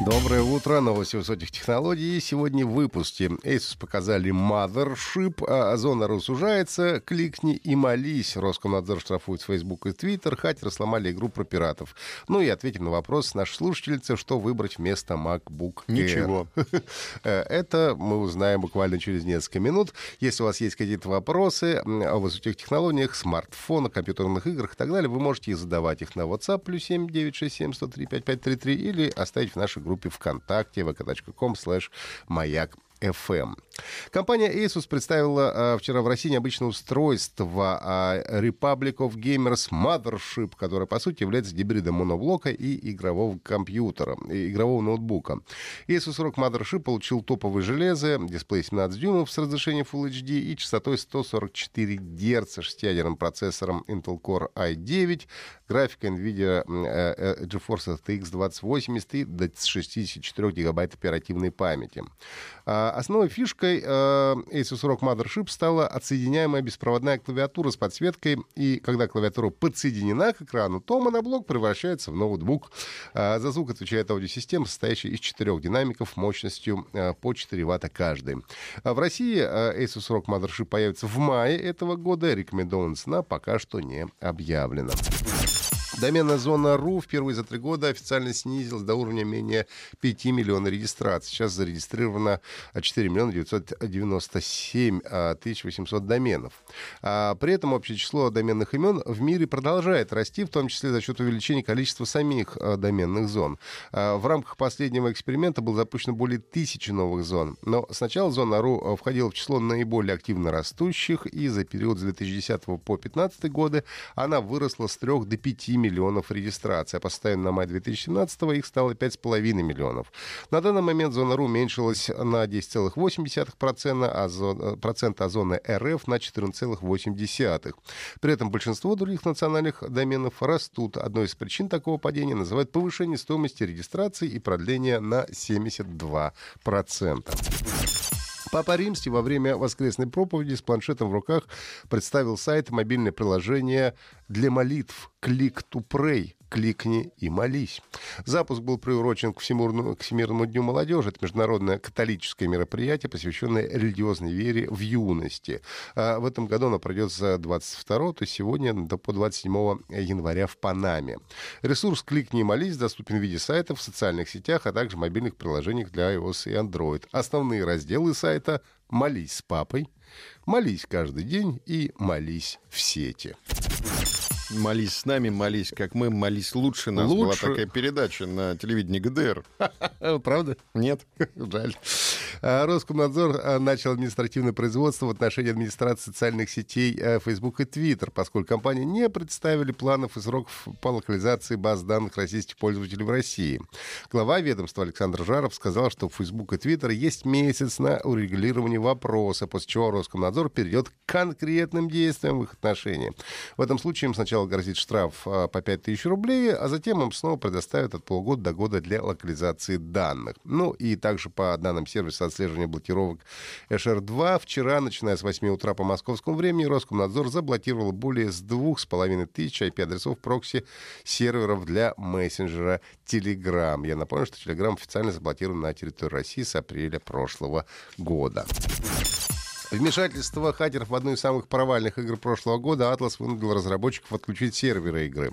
Доброе утро, новости высоких технологий. Сегодня в выпуске Asus показали Mothership, а Озона сужается, кликни и молись. Роскомнадзор штрафует Facebook и Twitter, хакеры сломали игру про пиратов. Ну и ответим на вопрос нашей слушательницы, что выбрать вместо MacBook Air. Ничего. Это мы узнаем буквально через несколько минут. Если у вас есть какие-то вопросы о высоких технологиях, смартфонах, компьютерных играх и так далее, вы можете задавать их на WhatsApp плюс 7 967 103 5533 или оставить в нашей группе ВКонтакте vk.com slash маяк FM. Компания Asus представила а, вчера в России необычное устройство а, Republic of Gamers Mothership, которое, по сути, является гибридом моноблока и игрового компьютера, и игрового ноутбука. Asus ROG Mothership получил топовое железо, дисплей 17 дюймов с разрешением Full HD и частотой 144 Гц, шестиядерным процессором Intel Core i9, графика NVIDIA э, э, GeForce RTX 2080 и до 64 гигабайт оперативной памяти. А, Основной фишкой э, Asus ROG Mothership стала отсоединяемая беспроводная клавиатура с подсветкой, и когда клавиатура подсоединена к экрану, то моноблок превращается в ноутбук. А За звук отвечает аудиосистема, состоящая из четырех динамиков мощностью э, по 4 ватта каждый. А В России э, Asus ROG Mothership появится в мае этого года, рекомендована цена пока что не объявлена. Доменная зона .ру впервые за три года официально снизилась до уровня менее 5 миллионов регистраций. Сейчас зарегистрировано 4 миллиона 997 тысяч 800 доменов. А при этом общее число доменных имен в мире продолжает расти, в том числе за счет увеличения количества самих а, доменных зон. А, в рамках последнего эксперимента было запущено более тысячи новых зон. Но сначала зона .ру входила в число наиболее активно растущих, и за период с 2010 по 2015 годы она выросла с 3 до 5 миллионов регистраций, а по состоянию на май 2017 их стало 5,5 миллионов. На данный момент зона РУ уменьшилась на 10,8%, а зона, процента, а зоны РФ на 14,8%. При этом большинство других национальных доменов растут. Одной из причин такого падения называют повышение стоимости регистрации и продление на 72%. Папа Римский во время воскресной проповеди с планшетом в руках представил сайт мобильное приложение для молитв «Click to Pray» кликни и молись. Запуск был приурочен к Всемирному, к Всемирному дню молодежи. Это международное католическое мероприятие, посвященное религиозной вере в юности. А в этом году оно пройдет с 22, то есть сегодня до по 27 января в Панаме. Ресурс «Кликни и молись» доступен в виде сайта в социальных сетях, а также мобильных приложениях для iOS и Android. Основные разделы сайта «Молись с папой», «Молись каждый день» и «Молись в сети». Молись с нами, молись как мы, молись лучше нас. Лучше. Была такая передача на телевидении ГДР. Правда? Нет? Жаль. А, Роскомнадзор а, начал административное производство в отношении администрации социальных сетей а, Facebook и Twitter, поскольку компании не представили планов и сроков по локализации баз данных российских пользователей в России. Глава ведомства Александр Жаров сказал, что в Facebook и Twitter есть месяц на урегулирование вопроса, после чего Роскомнадзор перейдет к конкретным действиям в их отношении. В этом случае им сначала грозит штраф по 5 тысяч рублей, а затем им снова предоставят от полгода до года для локализации данных. Ну и также по данным сервиса отслеживания блокировок HR2, вчера, начиная с 8 утра по московскому времени, Роскомнадзор заблокировал более с 2,5 тысяч IP-адресов прокси-серверов для мессенджера Telegram. Я напомню, что Telegram официально заблокирован на территории России с апреля прошлого года. Вмешательство хакеров в одну из самых провальных игр прошлого года Atlas вынудил разработчиков отключить серверы игры.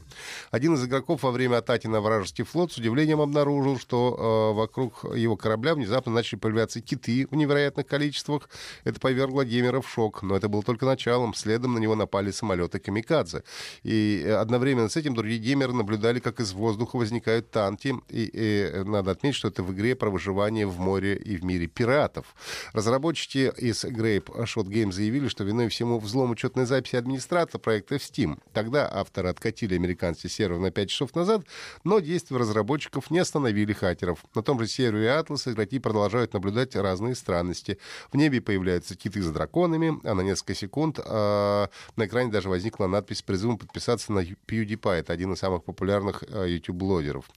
Один из игроков во время атаки на вражеский флот с удивлением обнаружил, что э, вокруг его корабля внезапно начали появляться киты в невероятных количествах. Это повергло геймера в шок, но это было только началом. Следом на него напали самолеты Камикадзе. И одновременно с этим другие геймеры наблюдали, как из воздуха возникают танки. И, и надо отметить, что это в игре про выживание в море и в мире пиратов. Разработчики из Grape Shot Games заявили, что виной всему взлом учетной записи администратора проекта в Steam. Тогда авторы откатили американский сервер на 5 часов назад, но действия разработчиков не остановили хакеров. На том же сервере Atlas игроки продолжают наблюдать разные странности. В небе появляются киты с драконами, а на несколько секунд э, на экране даже возникла надпись с призывом подписаться на PewDiePie. Это один из самых популярных э, YouTube-блогеров.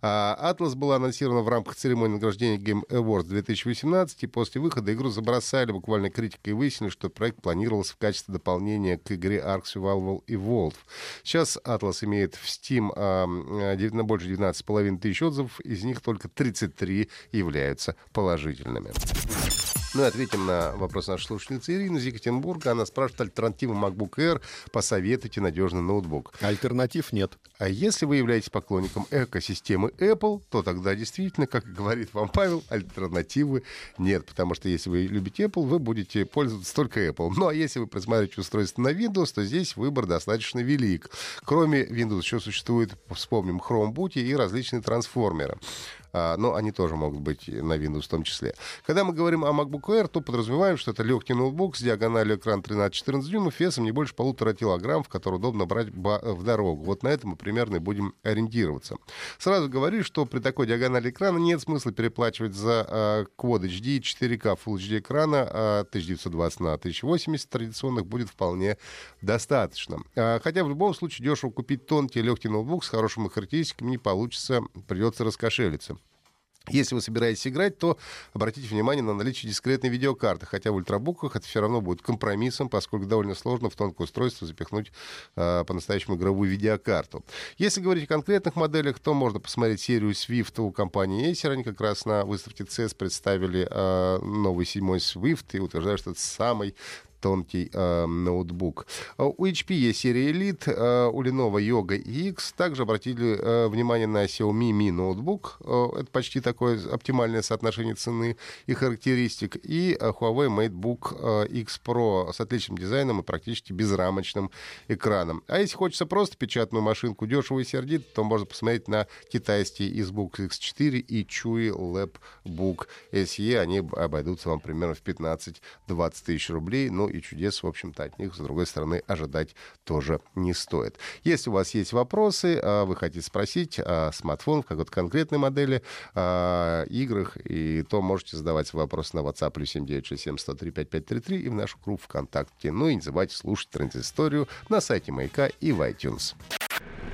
А Atlas была анонсирована в рамках церемонии награждения Game Awards 2018, и после выхода игру забросали буквально критикой и выяснили, что проект планировался в качестве дополнения к игре Ark Survival Evolved. Сейчас Atlas имеет в Steam э, больше 12,5 тысяч отзывов, из них только 33 являются положительными. Ну и ответим на вопрос нашей слушательницы Ирины из Екатеринбурга. Она спрашивает альтернативу MacBook Air. Посоветуйте надежный ноутбук. Альтернатив нет. А если вы являетесь поклонником экосистемы Apple, то тогда действительно, как говорит вам Павел, альтернативы нет. Потому что если вы любите Apple, вы будете пользоваться только Apple. Ну а если вы присматриваете устройство на Windows, то здесь выбор достаточно велик. Кроме Windows еще существует, вспомним, Chromebook и различные трансформеры. А, но они тоже могут быть на Windows в том числе. Когда мы говорим о MacBook Air, то подразумеваем, что это легкий ноутбук с диагональю экран 13-14 дюймов, весом не больше полутора килограмм, в который удобно брать в дорогу. Вот на этом мы примерно и будем ориентироваться. Сразу говорю, что при такой диагонали экрана нет смысла переплачивать за Quad HD 4K Full HD экрана uh, 1920 на 1080 традиционных будет вполне достаточно. Uh, хотя в любом случае дешево купить тонкий легкий ноутбук с хорошими характеристиками не получится, придется раскошелиться. Если вы собираетесь играть, то обратите внимание на наличие дискретной видеокарты, хотя в ультрабуках это все равно будет компромиссом, поскольку довольно сложно в тонкое устройство запихнуть э, по-настоящему игровую видеокарту. Если говорить о конкретных моделях, то можно посмотреть серию Swift у компании Acer. Они как раз на выставке CES представили э, новый седьмой Swift и утверждают, что это самый тонкий э, ноутбук. А у HP есть серия Elite, э, у Lenovo Yoga X. Также обратили э, внимание на Xiaomi Mi ноутбук. Э, это почти такое оптимальное соотношение цены и характеристик. И э, Huawei MateBook э, X Pro с отличным дизайном и практически безрамочным экраном. А если хочется просто печатную машинку дешево и сердито, то можно посмотреть на китайский Xbox X4 и Chewy Labbook SE. Они обойдутся вам примерно в 15-20 тысяч рублей. Ну и чудес, в общем-то, от них, с другой стороны, ожидать тоже не стоит. Если у вас есть вопросы, а, вы хотите спросить о смартфон в какой-то конкретной модели, о играх, и то можете задавать вопрос на WhatsApp плюс 7967 103 5533 и в нашу группу ВКонтакте. Ну и не забывайте слушать транзисторию на сайте Маяка и в iTunes.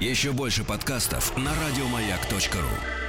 Еще больше подкастов на радиомаяк.ру